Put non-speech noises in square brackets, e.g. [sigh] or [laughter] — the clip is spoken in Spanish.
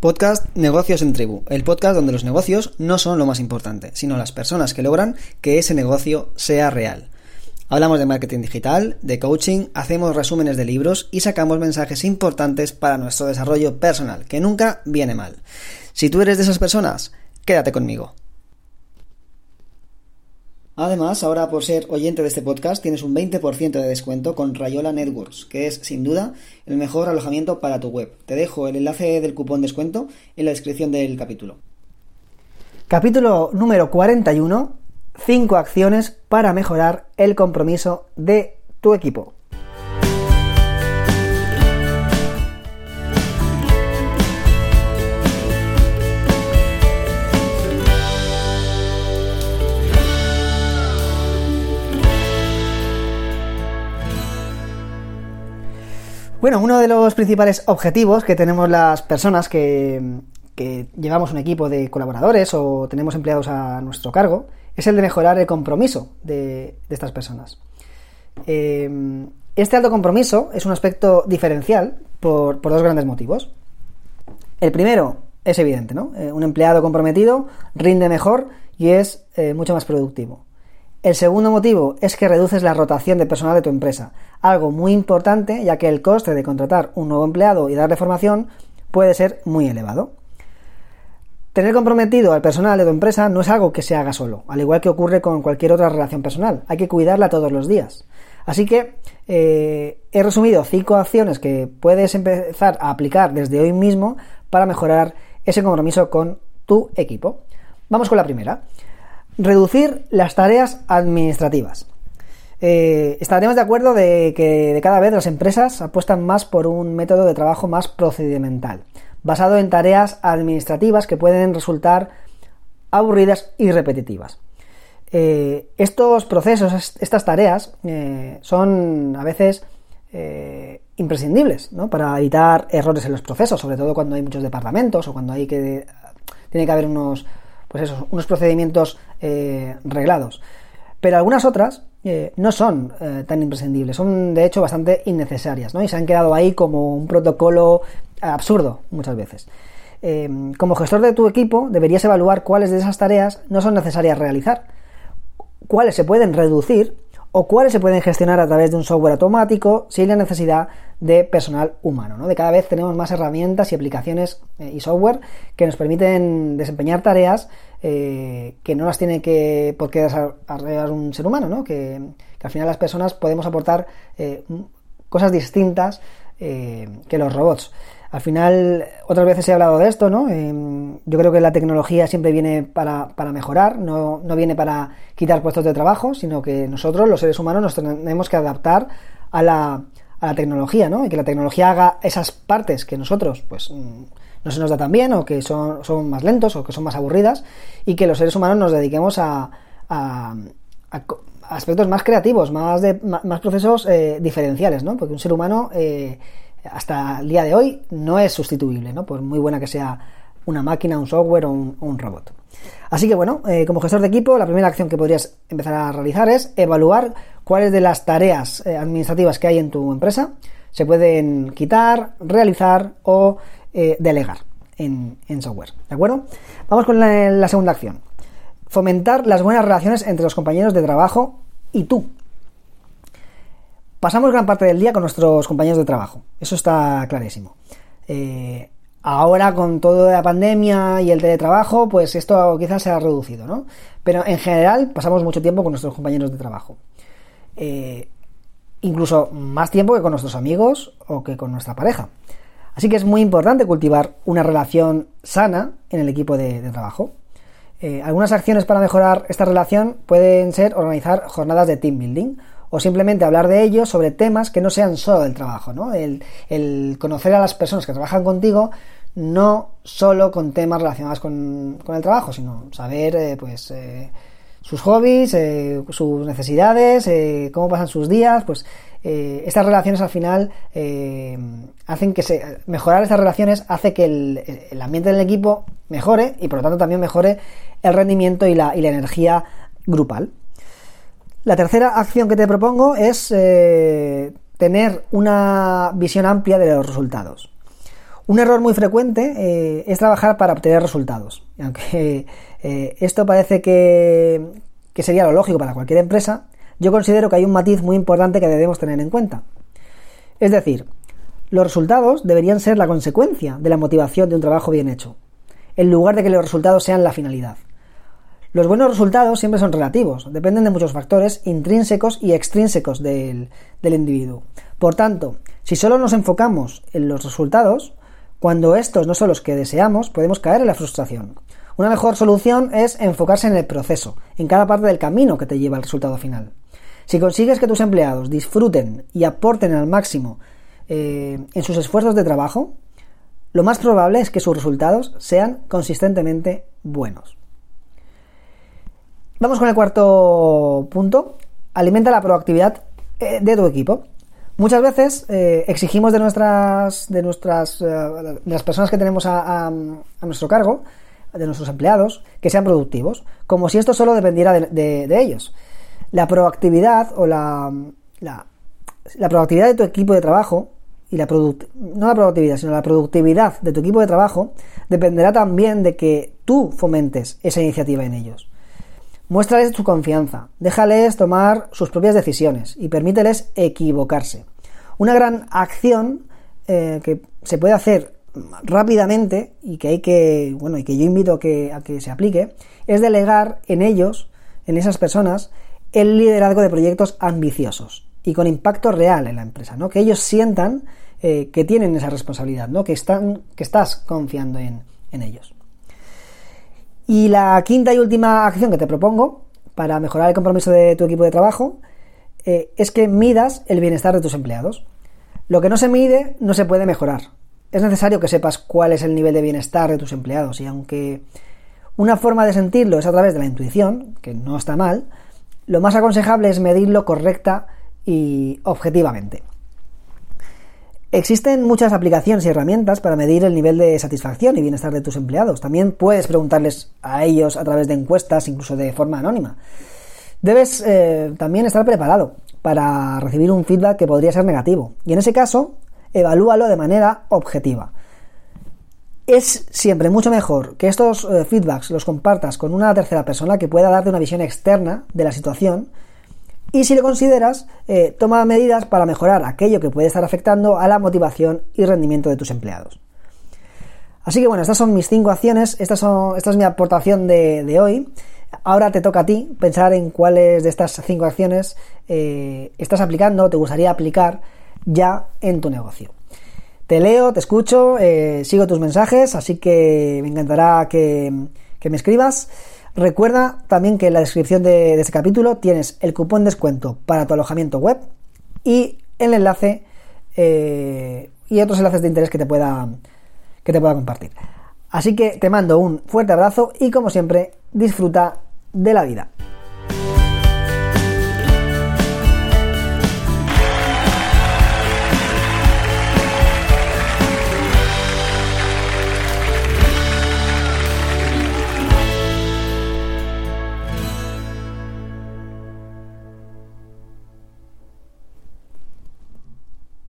Podcast Negocios en Tribu, el podcast donde los negocios no son lo más importante, sino las personas que logran que ese negocio sea real. Hablamos de marketing digital, de coaching, hacemos resúmenes de libros y sacamos mensajes importantes para nuestro desarrollo personal, que nunca viene mal. Si tú eres de esas personas, quédate conmigo. Además, ahora por ser oyente de este podcast tienes un 20% de descuento con Rayola Networks, que es sin duda el mejor alojamiento para tu web. Te dejo el enlace del cupón descuento en la descripción del capítulo. Capítulo número 41. 5 acciones para mejorar el compromiso de tu equipo. Bueno, uno de los principales objetivos que tenemos las personas que, llevamos un equipo de colaboradores o tenemos empleados a nuestro cargo es el de mejorar el compromiso de, estas personas. Eh, este alto compromiso es un aspecto diferencial por, dos grandes motivos. El primero es evidente, ¿no? Eh, un empleado comprometido rinde mejor y es eh, mucho más productivo. El segundo motivo es que reduces la rotación de personal de tu empresa, algo muy importante ya que el coste de contratar un nuevo empleado y darle formación puede ser muy elevado. Tener comprometido al personal de tu empresa no es algo que se haga solo, al igual que ocurre con cualquier otra relación personal, hay que cuidarla todos los días. Así que eh, he resumido cinco acciones que puedes empezar a aplicar desde hoy mismo para mejorar ese compromiso con tu equipo. Vamos con la primera. Reducir las tareas administrativas. Eh, estaremos de acuerdo de que de cada vez las empresas apuestan más por un método de trabajo más procedimental, basado en tareas administrativas que pueden resultar aburridas y repetitivas. Eh, estos procesos, estas tareas, eh, son a veces imprescindibles para evitar errores en los procesos, sobre todo cuando hay muchos departamentos o cuando hay que tiene que haber unos pues eso, unos procedimientos eh, reglados. Pero algunas otras eh, no son eh, tan imprescindibles, son de hecho bastante innecesarias, ¿no? Y se han quedado ahí como un protocolo absurdo muchas veces. como gestor de tu equipo, deberías evaluar cuáles de esas tareas no son necesarias realizar, cuáles se pueden reducir o cuáles se pueden gestionar a través de un software automático sin la necesidad de personal humano. ¿no? De cada vez tenemos más herramientas y aplicaciones eh, y software que nos permiten desempeñar tareas eh, que no las tiene que por qué desarrollar un ser humano, ¿no? que, al final las personas podemos aportar eh, cosas distintas que los robots. Al final, otras veces he hablado de esto, ¿no? Em, yo creo que la tecnología siempre viene para, mejorar, no, viene para quitar puestos de trabajo, sino que nosotros, los seres humanos, nos tenemos que adaptar a la, a la tecnología, ¿no? Y que la tecnología haga esas partes que nosotros, pues, mm, no se nos da tan bien, o que son, son más lentos, o que son más aburridas, y que los seres humanos nos dediquemos a, aspectos más creativos, más, de, más procesos eh, diferenciales, ¿no? Porque un ser humano... Eh, hasta el día de hoy no es sustituible, ¿no? Por muy buena que sea una máquina, un software o un, robot. Así que bueno, eh, como gestor de equipo, la primera acción que podrías empezar a realizar es evaluar cuáles de las tareas administrativas que hay en tu empresa se pueden quitar, realizar o delegar en, software. ¿De acuerdo? Vamos con la segunda acción. Fomentar las buenas relaciones entre los compañeros de trabajo y tú, Pasamos gran parte del día con nuestros compañeros de trabajo, eso está clarísimo. Eh, ahora con toda la pandemia y el teletrabajo, pues esto quizás se ha reducido, ¿no? Pero en general pasamos mucho tiempo con nuestros compañeros de trabajo. Eh, incluso más tiempo que con nuestros amigos o que con nuestra pareja. Así que es muy importante cultivar una relación sana en el equipo de, trabajo. Eh, algunas acciones para mejorar esta relación pueden ser organizar jornadas de team building o simplemente hablar de ellos sobre temas que no sean solo del trabajo, ¿no? El, conocer a las personas que trabajan contigo no solo con temas relacionados con, el trabajo, sino saber, eh, pues, eh, sus hobbies, sus necesidades, cómo pasan sus días, pues estas relaciones al final hacen que se mejorar estas relaciones hace que el, ambiente del equipo mejore y por lo tanto también mejore el rendimiento y la, y la energía grupal. La tercera acción que te propongo es eh, tener una visión amplia de los resultados. Un error muy frecuente eh, es trabajar para obtener resultados. aunque [laughs] eh, esto parece que, que sería lo lógico para cualquier empresa, yo considero que hay un matiz muy importante que debemos tener en cuenta. Es decir, los resultados deberían ser la consecuencia de la motivación de un trabajo bien hecho, en lugar de que los resultados sean la finalidad. Los buenos resultados siempre son relativos, dependen de muchos factores intrínsecos y extrínsecos del, individuo. Por tanto, si solo nos enfocamos en los resultados, cuando estos no son los que deseamos, podemos caer en la frustración. Una mejor solución es enfocarse en el proceso, en cada parte del camino que te lleva al resultado final. Si consigues que tus empleados disfruten y aporten al máximo eh, en sus esfuerzos de trabajo, lo más probable es que sus resultados sean consistentemente buenos. Vamos con el cuarto punto. Alimenta la proactividad eh, de tu equipo. Muchas veces eh, exigimos de nuestras, de nuestras, eh, las personas que tenemos a, nuestro cargo, de nuestros empleados, que sean productivos, como si esto solo dependiera de, ellos. La proactividad o la, la, la, proactividad de tu equipo de trabajo y la no la productividad, sino la productividad de tu equipo de trabajo dependerá también de que tú fomentes esa iniciativa en ellos. Muéstrales tu confianza, déjales tomar sus propias decisiones y permíteles equivocarse. Una gran acción eh, que se puede hacer rápidamente y que hay que, bueno, y que yo invito a que, a que se aplique, es delegar en ellos, en esas personas, el liderazgo de proyectos ambiciosos y con impacto real en la empresa, ¿no? Que ellos sientan eh, que tienen esa responsabilidad, ¿no? Que están, que estás confiando en ellos. Y la quinta y última acción que te propongo para mejorar el compromiso de tu equipo de trabajo eh, es que midas el bienestar de tus empleados. Lo que no se mide no se puede mejorar. Es necesario que sepas cuál es el nivel de bienestar de tus empleados y aunque una forma de sentirlo es a través de la intuición, que no está mal, lo más aconsejable es medirlo correcta y objetivamente. Existen muchas aplicaciones y herramientas para medir el nivel de satisfacción y bienestar de tus empleados. También puedes preguntarles a ellos a través de encuestas, incluso de forma anónima. Debes eh, también estar preparado para recibir un feedback que podría ser negativo. Y en ese caso, evalúalo de manera objetiva. Es siempre mucho mejor que estos eh, feedbacks los compartas con una tercera persona que pueda darte una visión externa de la situación y si lo consideras, eh, toma medidas para mejorar aquello que puede estar afectando a la motivación y rendimiento de tus empleados. Así que bueno, estas son mis cinco acciones, estas son, esta es mi aportación de, hoy. Ahora te toca a ti pensar en cuáles de estas cinco acciones eh, estás aplicando o te gustaría aplicar ya en tu negocio. Te leo, te escucho, eh, sigo tus mensajes, así que me encantará que, que me escribas. Recuerda también que en la descripción de, este capítulo tienes el cupón descuento para tu alojamiento web y el enlace eh, y otros enlaces de interés que te pueda que te pueda compartir. Así que te mando un fuerte abrazo y como siempre disfruta de la vida.